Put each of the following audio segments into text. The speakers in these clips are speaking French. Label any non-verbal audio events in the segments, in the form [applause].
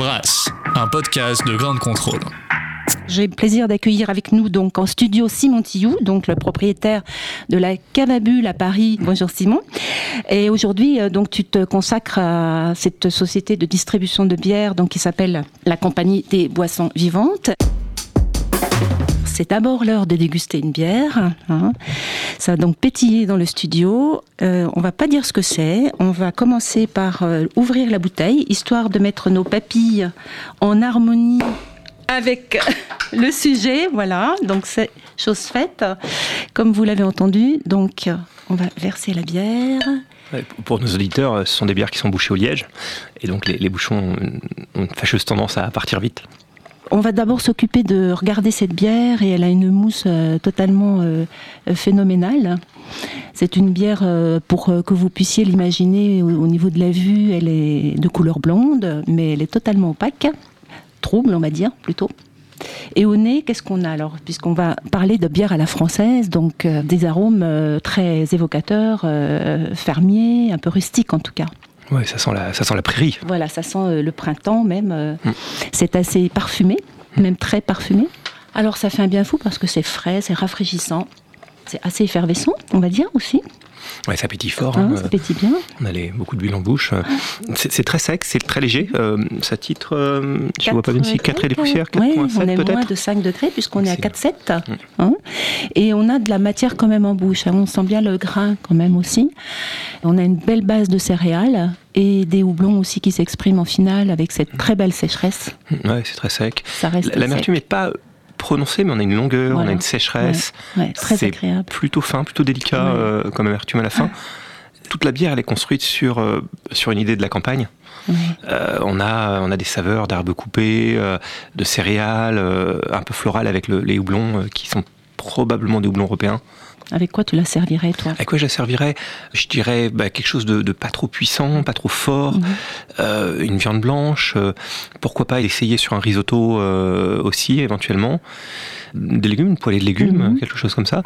Brasse, un podcast de grande contrôle. J'ai le plaisir d'accueillir avec nous donc en studio Simon Tillou, donc le propriétaire de la Cavabule à Paris. Bonjour Simon. Et aujourd'hui, euh, donc tu te consacres à cette société de distribution de bière, donc qui s'appelle la Compagnie des Boissons Vivantes. C'est d'abord l'heure de déguster une bière. hein. Ça a donc pétillé dans le studio. Euh, on va pas dire ce que c'est. On va commencer par euh, ouvrir la bouteille, histoire de mettre nos papilles en harmonie avec [laughs] le sujet. Voilà, donc c'est chose faite. Comme vous l'avez entendu, donc on va verser la bière. Pour nos auditeurs, ce sont des bières qui sont bouchées au liège, et donc les, les bouchons ont une fâcheuse tendance à partir vite. On va d'abord s'occuper de regarder cette bière et elle a une mousse euh, totalement euh, euh, phénoménale. C'est une bière, pour que vous puissiez l'imaginer au, au niveau de la vue, elle est de couleur blonde, mais elle est totalement opaque, trouble on va dire plutôt. Et au nez, qu'est-ce qu'on a? Alors Puisqu'on va parler de bière à la française, donc des arômes très évocateurs, fermiers, un peu rustiques en tout cas. Ouais, ça sent la, ça sent la prairie. Voilà, ça sent euh, le printemps même. euh, Mm. C'est assez parfumé, même très parfumé. Alors ça fait un bien fou parce que c'est frais, c'est rafraîchissant. C'est assez effervescent, on va dire aussi. Ouais, ça pétille fort. Hein, ça euh, pétille bien. on a les- beaucoup d'huile en bouche. euh. C'est très sec, c'est très léger. euh, ça titre, euh, je vois pas bien ici, 4 et des poussières, Oui, 4,7 on est moins de 5 degrés puisqu'on est à C'est- 4,7. Mm. hein. Et on a de la matière quand même en bouche. On sent bien le grain quand même aussi. On a une belle base de céréales et des houblons aussi qui s'expriment en finale avec cette très belle sécheresse. Ouais, c'est très sec. Ça reste L'amertume n'est pas prononcée, mais on a une longueur, on a une sécheresse. Ouais, très C'est agréable. plutôt fin, plutôt délicat Ouais. euh, comme amertume à la fin. Toute la bière, elle est construite sur, euh, sur une idée de la campagne. Euh, on, a, on a des saveurs d'herbes coupées, de céréales, un peu florales avec le- les houblons qui sont probablement des houblons européens. Avec quoi tu la servirais, toi? À quoi je la servirais? Je dirais bah, quelque chose de, de pas trop puissant, pas trop fort, Mhm. euh, une viande blanche, euh, pourquoi pas essayer sur un risotto euh, aussi éventuellement. Des légumes, une poêlée de légumes, Mhm. quelque chose comme ça.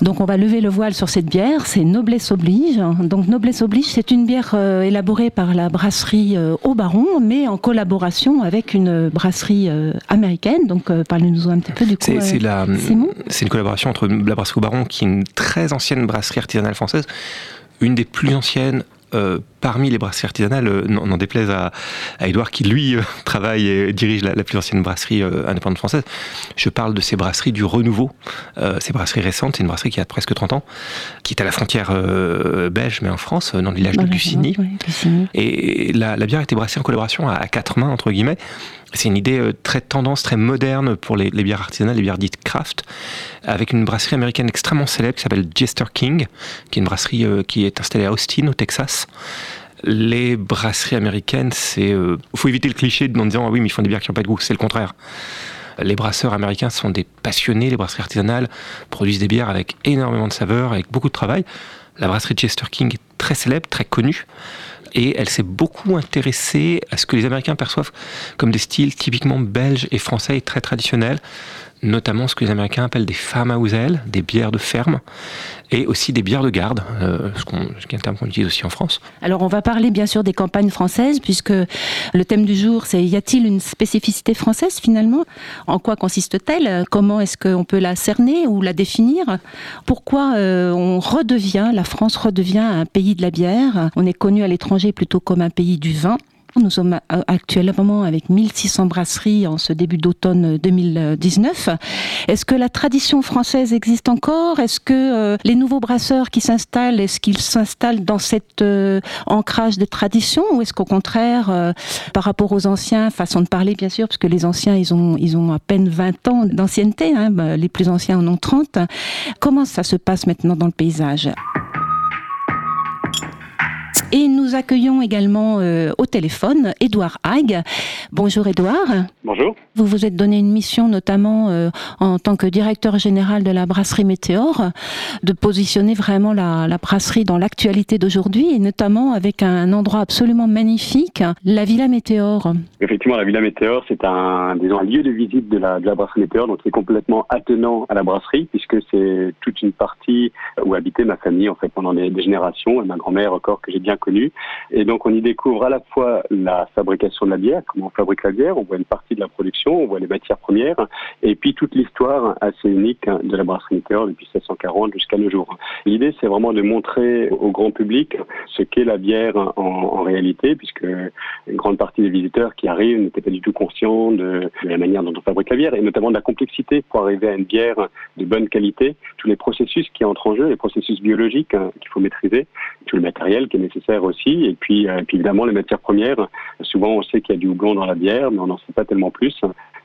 Donc on va lever le voile sur cette bière, c'est Noblesse Oblige. Donc Noblesse Oblige, c'est une bière euh, élaborée par la brasserie euh, Au Baron, mais en collaboration avec une brasserie euh, américaine. Donc euh, parlez-nous un petit peu du coup. C'est euh, une collaboration entre la brasserie au Baron, qui est une très ancienne brasserie artisanale française, une des plus anciennes euh, parmi les brasseries artisanales, euh, n'en déplaise à, à Edouard qui lui euh, [laughs] travaille et dirige la, la plus ancienne brasserie euh, indépendante française. Je parle de ces brasseries du renouveau, euh, ces brasseries récentes, c'est une brasserie qui a presque 30 ans, qui est à la frontière belge mais en France, dans le village de Lusigny. Et la, la bière a été brassée en collaboration à, à quatre mains, entre guillemets. C'est une idée très tendance, très moderne pour les, les bières artisanales, les bières dites craft, avec une brasserie américaine extrêmement célèbre qui s'appelle Jester King, qui est une brasserie qui est installée à Austin, au Texas. Les brasseries américaines, c'est. Il faut éviter le cliché en disant ah oui, mais ils font des bières qui n'ont pas de goût. C'est le contraire. Les brasseurs américains sont des passionnés, les brasseries artisanales produisent des bières avec énormément de saveur, avec beaucoup de travail. La brasserie Chester King est très célèbre, très connue, et elle s'est beaucoup intéressée à ce que les Américains perçoivent comme des styles typiquement belges et français et très traditionnels, notamment ce que les Américains appellent des farmhouse ale, des bières de ferme, et aussi des bières de garde, euh, ce qui est un terme qu'on utilise aussi en France. Alors on va parler bien sûr des campagnes françaises puisque le thème du jour c'est y a-t-il une spécificité française finalement? En quoi consiste-t-elle? Comment est-ce qu'on peut la cerner ou la définir? Pourquoi euh, on redevient, la France redevient un pays de la bière? On est connu à l'étranger plutôt comme un pays du vin. Nous sommes euh, actuellement avec 1600 brasseries en ce début d'automne 2019. Est-ce que la tradition française existe encore? Est-ce que euh, les nouveaux brasseurs qui s'installent, est-ce qu'ils s'installent dans cet euh, ancrage de tradition? Ou est-ce qu'au contraire, euh, par rapport aux anciens, façon de parler bien sûr, parce que les anciens, ils ont, ils ont à peine 20 ans d'ancienneté, hein, bah, les plus anciens en ont 30. Comment ça se passe maintenant dans le paysage? Et nous accueillons également euh, au téléphone Édouard Haig. Bonjour Édouard. Bonjour. Vous vous êtes donné une mission notamment euh, en tant que directeur général de la brasserie Météor, de positionner vraiment la, la brasserie dans l'actualité d'aujourd'hui et notamment avec un endroit absolument magnifique, la Villa Météor. Effectivement, la Villa Météor, c'est un, disons, un lieu de visite de la, de la brasserie Météor, donc qui est complètement attenant à la brasserie, puisque c'est toute une partie où habitait ma famille en fait pendant des, des générations, et ma grand-mère encore que j'ai bien connue. Et donc on y découvre à la fois la fabrication de la bière, comment on fabrique la bière, on voit une partie de la production, on voit les matières premières, et puis toute l'histoire assez unique de la brasserie Météor depuis 1640 jusqu'à nos jours. L'idée, c'est vraiment de montrer au grand public ce qu'est la bière en, réalité, puisque une grande partie des visiteurs qui arrivent n'étaient pas du tout conscients de, de, la manière dont on fabrique la bière, et notamment de la complexité pour arriver à une bière de bonne qualité, tous les processus qui entrent en jeu, les processus biologiques hein, qu'il faut maîtriser, tout le matériel qui est nécessaire aussi, et puis, euh, puis évidemment les matières premières. Souvent, on sait qu'il y a du houblon dans la bière, mais on n'en sait pas tellement plus.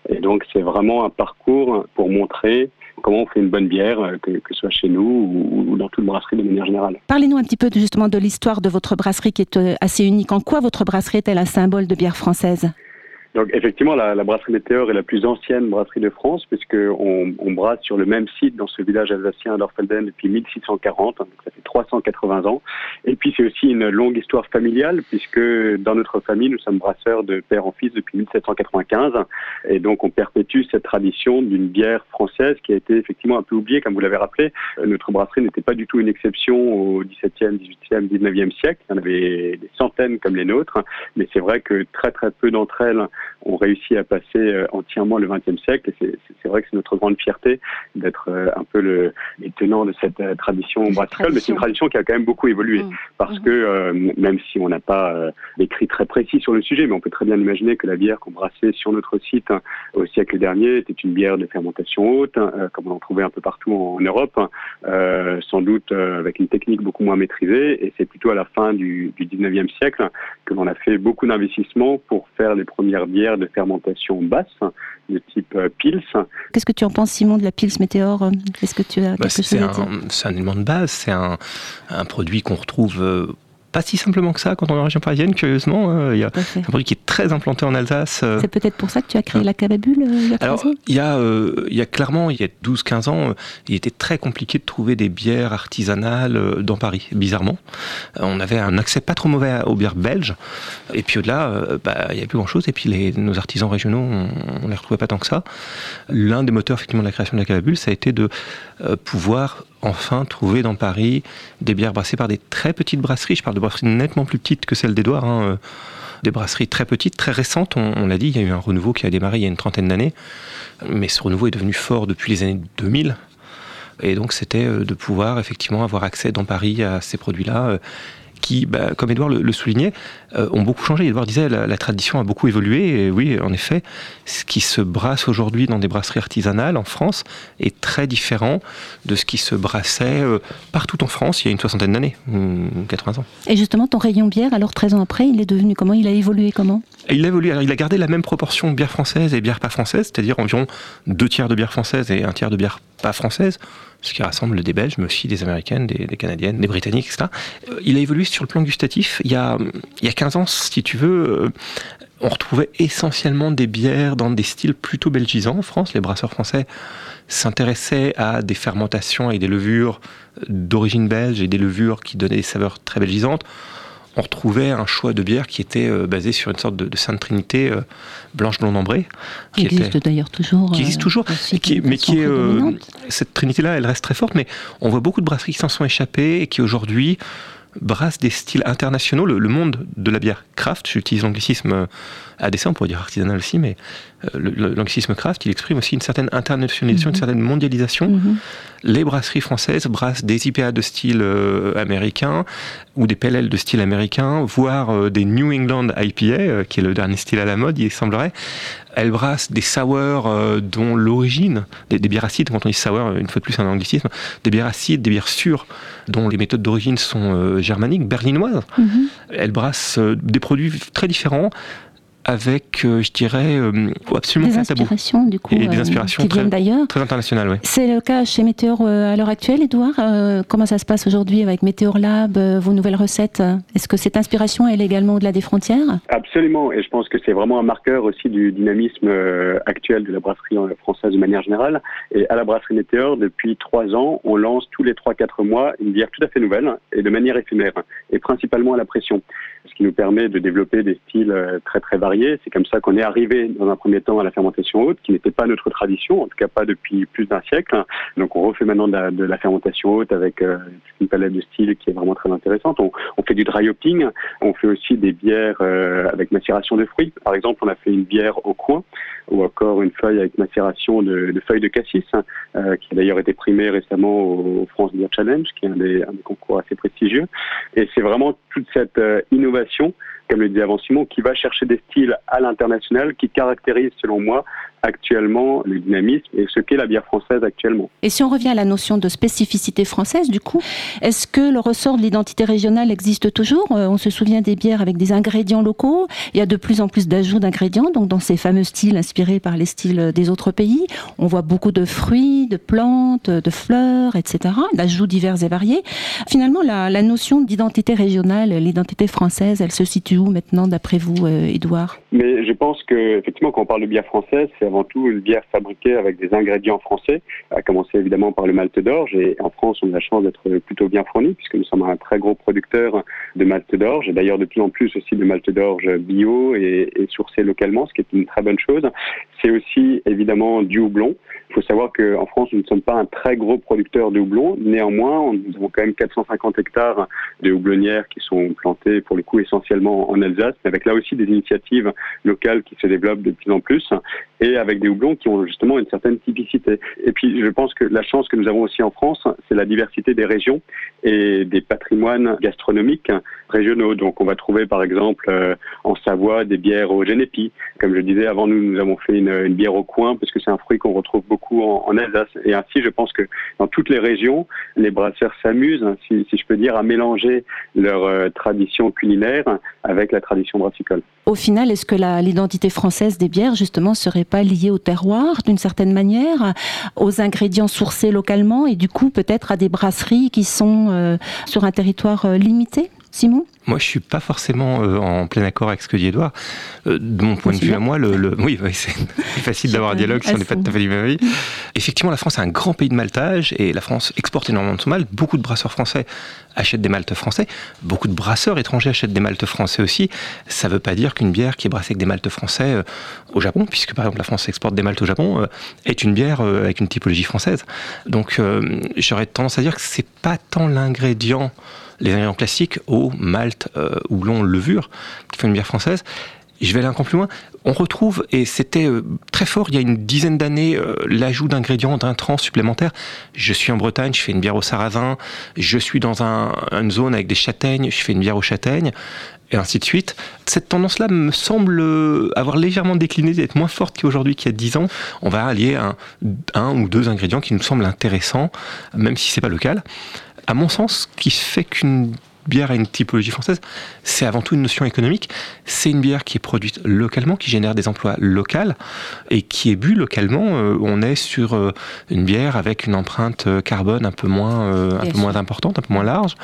Et donc, c'est vraiment un parcours pour montrer comment on fait une bonne bière, euh, que, ce soit chez nous ou, ou dans toute brasserie de manière générale. Parlez-nous un petit peu justement de l'histoire de votre brasserie qui est euh, assez unique. En quoi votre brasserie est-elle un symbole de bière française? Donc effectivement, la, la brasserie Météor est la plus ancienne brasserie de France puisque on, brasse sur le même site dans ce village alsacien d'Orfelden depuis 1640, donc ça fait 380 ans. Et puis c'est aussi une longue histoire familiale puisque dans notre famille nous sommes brasseurs de père en fils depuis 1795 et donc on perpétue cette tradition d'une bière française qui a été effectivement un peu oubliée comme vous l'avez rappelé. Notre brasserie n'était pas du tout une exception au XVIIe, XVIIIe, XIXe siècle. Il y en avait des centaines comme les nôtres, mais c'est vrai que très très peu d'entre elles ont réussi à passer euh, entièrement le XXe siècle. Et c'est vrai que c'est notre grande fierté d'être euh, un peu le, les tenants de cette euh, tradition brassicole, mais c'est une tradition qui a quand même beaucoup évolué. Mmh. Parce mmh. que euh, même si on n'a pas euh, d'écrit très précis sur le sujet, mais on peut très bien imaginer que la bière qu'on brassait sur notre site hein, au siècle dernier était une bière de fermentation haute, hein, comme on en trouvait un peu partout en, en Europe, hein, sans doute avec une technique beaucoup moins maîtrisée. Et c'est plutôt à la fin du, du 19e siècle que l'on a fait beaucoup d'investissements pour faire les premières bières de fermentation basse de type euh, Pils. Qu'est-ce que tu en penses, Simon, de la Pils Météor? Est-ce que tu as bah, C'est un, un, élément de base, c'est un, un, produit qu'on retrouve euh, pas si simplement que ça quand on est en région parisienne, curieusement. Euh, il y a un produit qui est très implanté en Alsace. Euh. C'est peut-être pour ça que tu as créé hein. la cababule euh, il y a Alors, il y a, euh, il y a clairement, il y a 12-15 ans, il était très compliqué de trouver des bières artisanales dans Paris, bizarrement. on avait un accès pas trop mauvais aux bières belges. Et puis au-delà, bah, il n'y avait plus grand-chose. Et puis les, nos artisans régionaux, on, on les retrouvait pas tant que ça. L'un des moteurs effectivement de la création de la cababule, ça a été de pouvoir enfin trouver dans Paris des bières brassées par des très petites brasseries. Je parle de brasseries nettement plus petites que celles d'Edouard. Hein. Des brasseries très petites, très récentes. On, on l'a dit, il y a eu un renouveau qui a démarré il y a une trentaine d'années. Mais ce renouveau est devenu fort depuis les années 2000. Et donc c'était de pouvoir effectivement avoir accès dans Paris à ces produits-là qui, bah, comme Edouard le, le soulignait, euh, ont beaucoup changé. Edouard disait la, la tradition a beaucoup évolué. Et oui, en effet, ce qui se brasse aujourd'hui dans des brasseries artisanales en France est très différent de ce qui se brassait euh, partout en France il y a une soixantaine d'années, 80 ans. Et justement, ton rayon bière, alors 13 ans après, il est devenu comment? Il a évolué comment? Il a évolué. Alors, il a gardé la même proportion de bière française et bière pas française, c'est-à-dire environ deux tiers de bière française et un tiers de bière pas française ce qui rassemble des Belges, mais aussi des Américaines, des, Canadiennes, des Britanniques, etc. Il a évolué sur le plan gustatif. Il y a, il y a 15 ans, si tu veux, on retrouvait essentiellement des bières dans des styles plutôt belgisants en France. Les brasseurs français s'intéressaient à des fermentations et des levures d'origine belge et des levures qui donnaient des saveurs très belgisantes on retrouvait un choix de bière qui était euh, basé sur une sorte de, de Sainte Trinité euh, blanche blonde ambrée. Qui, qui existe d'ailleurs toujours. Qui existe toujours, aussi, qui, mais qui est. Euh, cette Trinité-là, elle reste très forte, mais on voit beaucoup de brasseries qui s'en sont échappées et qui aujourd'hui brassent des styles internationaux. Le, le, monde de la bière craft, j'utilise l'anglicisme à dessein, on pourrait dire artisanal aussi, mais l'anglicisme craft, il exprime aussi une certaine internationalisation, mmh. une certaine mondialisation. Mmh. Les brasseries françaises brassent des IPA de style euh, américain ou des PLL de style américain, voire euh, des New England IPA, euh, qui est le dernier style à la mode, il semblerait. Elles brassent des sours dont l'origine, des, des, bières acides, quand on dit sour, une fois de plus un anglicisme, des bières acides, des bières sûres, dont les méthodes d'origine sont germaniques, berlinoises. Mmh. Elles brassent des produits très différents avec, euh, je dirais, euh, absolument Des inspirations, du coup, Et des euh, inspirations qui très- viennent d'ailleurs. Très international, oui. C'est le cas chez Météor euh, à l'heure actuelle, Edouard. Euh, comment ça se passe aujourd'hui avec Météor Lab, euh, vos nouvelles recettes Est-ce que cette inspiration, elle est également au-delà des frontières? Absolument, et je pense que c'est vraiment un marqueur aussi du dynamisme euh, actuel de la brasserie française de manière générale. Et à la brasserie Météor, depuis trois ans, on lance tous les trois quatre mois une bière tout à fait nouvelle et de manière éphémère, et principalement à la pression, ce qui nous permet de développer des styles très très variés. C'est comme ça qu'on est arrivé dans un premier temps à la fermentation haute, qui n'était pas notre tradition, en tout cas pas depuis plus d'un siècle. Donc on refait maintenant de la, fermentation haute avec euh, une palette de styles qui est vraiment très intéressante. On, fait du dry hopping, on fait aussi des bières euh, avec macération de fruits. Par exemple, on a fait une bière au coin ou encore une feuille avec macération de, feuilles de cassis, euh, qui a d'ailleurs été primée récemment au, France Beer Challenge, qui est un des, concours assez prestigieux. Et c'est vraiment toute cette innovation, comme le disait avant Simon, qui va chercher des styles à l'international, qui caractérise, selon moi, actuellement le dynamisme et ce qu'est la bière française actuellement. Et si on revient à la notion de spécificité française, du coup, est-ce que le ressort de l'identité régionale existe toujours? Euh, On se souvient des bières avec des ingrédients locaux. Il y a de plus en plus d'ajouts d'ingrédients, donc dans ces fameux styles inspirés par les styles des autres pays. On voit beaucoup de fruits, de plantes, de fleurs, etc., d'ajouts divers et variés. Finalement, la, la notion d'identité régionale, l'identité française, elle se situe où maintenant, d'après vous, euh, Édouard? Mais je pense que effectivement, quand on parle de bière française, c'est avant tout une bière fabriquée avec des ingrédients français, à commencer évidemment par le malt d'orge. Et en France, on a la chance d'être plutôt bien fourni, puisque nous sommes un très gros producteur de malt d'orge, et d'ailleurs de plus en plus aussi de malt d'orge bio et, et sourcé localement, ce qui est une très bonne chose. C'est aussi évidemment du houblon. Il faut savoir qu'en France, nous ne sommes pas un très gros producteur de houblon. Néanmoins, nous avons quand même 450 hectares de houblonnières qui sont plantées pour le coup essentiellement en Alsace, mais avec là aussi des initiatives locales qui se développent de plus en plus avec des houblons qui ont justement une certaine typicité. Et puis, je pense que la chance que nous avons aussi en France, c'est la diversité des régions et des patrimoines gastronomiques régionaux. Donc, on va trouver par exemple euh, en Savoie des bières au génépi. Comme je disais avant, nous, nous avons fait une, bière au coin parce que c'est un fruit qu'on retrouve beaucoup en, Alsace. Et ainsi, je pense que dans toutes les régions, les brasseurs s'amusent, hein, si, je peux dire, à mélanger leur euh, tradition culinaire avec la tradition brassicole. Au final, est-ce que l'identité française des bières, justement, serait pas au terroir, d'une certaine manière, aux ingrédients sourcés localement et du coup peut-être à des brasseries qui sont euh, sur un territoire euh, limité. Simon? Moi, je suis pas forcément euh, en plein accord avec ce que dit Edouard. Euh, de mon point de vue à moi, le, le... oui, oui [laughs] c'est facile d'avoir un dialogue si on n'est pas tout à fait du même avis. Effectivement, la France est un grand pays de maltage et la France exporte énormément de son malt. Beaucoup de brasseurs français achètent des maltes français. Beaucoup de brasseurs étrangers achètent des maltes français aussi. Ça ne veut pas dire qu'une bière qui est brassée avec des maltes français euh, au Japon, puisque par exemple la France exporte des maltes au Japon, est une bière avec une typologie française. Donc, j'aurais tendance à dire que c'est pas tant l'ingrédient les ingrédients classiques, eau, euh, houblon, levure, qui font une bière française. Je vais aller un peu plus loin. On retrouve, et c'était euh, très fort il y a une dizaine d'années, euh, l'ajout d'ingrédients, d'intrants supplémentaires. Je suis en Bretagne, je fais une bière au sarrasin. Je suis dans un, une zone avec des châtaignes, je fais une bière aux châtaignes. Et ainsi de suite. Cette tendance-là me semble euh, avoir légèrement décliné, d'être moins forte qu'aujourd'hui, qu'il y a 10 ans. On va allier un, un ou deux ingrédients qui nous semblent intéressants, même si c'est pas local à mon sens, ce qui fait qu'une bière a une typologie française, c'est avant tout une notion économique. C'est une bière qui est produite localement, qui génère des emplois locaux et qui est bu localement. Euh, on est sur euh, une bière avec une empreinte carbone un peu moins, euh, un peu moins importante, un peu moins large,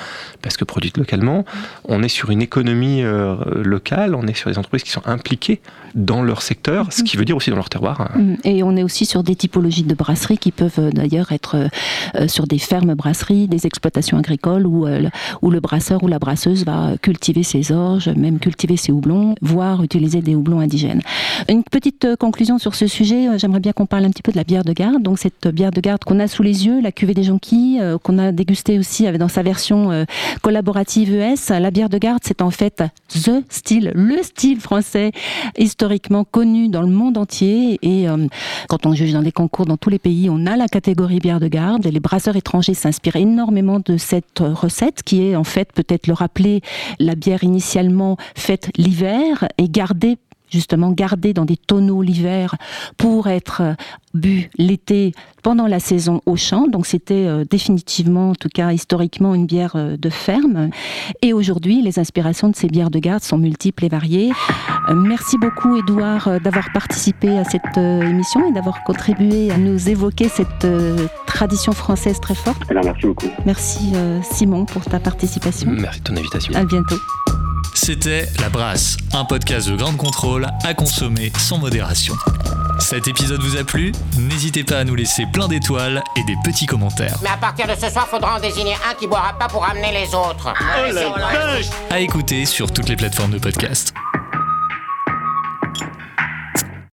parce que produite localement. On est sur une économie euh, locale, on est sur des entreprises qui sont impliquées dans leur secteur, ce qui veut dire aussi dans leur terroir. Mmh. Et on est aussi sur des typologies de brasseries qui peuvent d'ailleurs être euh, sur des fermes brasseries, des exploitations agricoles où, euh, où le brasseur ou la brasseuse va cultiver ses orges, même cultiver ses houblons, voire utiliser des houblons indigènes. Une petite euh, conclusion sur ce sujet, j'aimerais bien qu'on parle un petit peu de la bière de garde. Donc cette bière de garde qu'on a sous les yeux, la cuvée des jonquilles, euh, qu'on a dégustée aussi dans sa version euh, collaborative ES. La bière de garde, c'est en fait the style, le style français historiquement connu dans le monde entier. Et euh, quand on juge dans des concours dans tous les pays, on a la catégorie bière de garde. Les brasseurs étrangers s'inspirent énormément de cette recette qui est en fait peut-être le rappeler, la bière initialement faite l'hiver et gardée justement gardé dans des tonneaux l'hiver pour être euh, bu l'été pendant la saison au champ. Donc c'était euh, définitivement, en tout cas historiquement, une bière euh, de ferme. Et aujourd'hui, les inspirations de ces bières de garde sont multiples et variées. merci beaucoup, Édouard, d'avoir participé à cette émission et d'avoir contribué à nous évoquer cette tradition française très forte. Alors, merci beaucoup. Merci, Simon, pour ta participation. Merci de ton invitation. À bientôt. C'était La Brasse, un podcast de grande contrôle à consommer sans modération. Cet épisode vous a plu? N'hésitez pas à nous laisser plein d'étoiles et des petits commentaires. Mais à partir de ce soir, faudra en désigner un qui boira pas pour amener les autres. Oh la vache À écouter sur toutes les plateformes de podcast.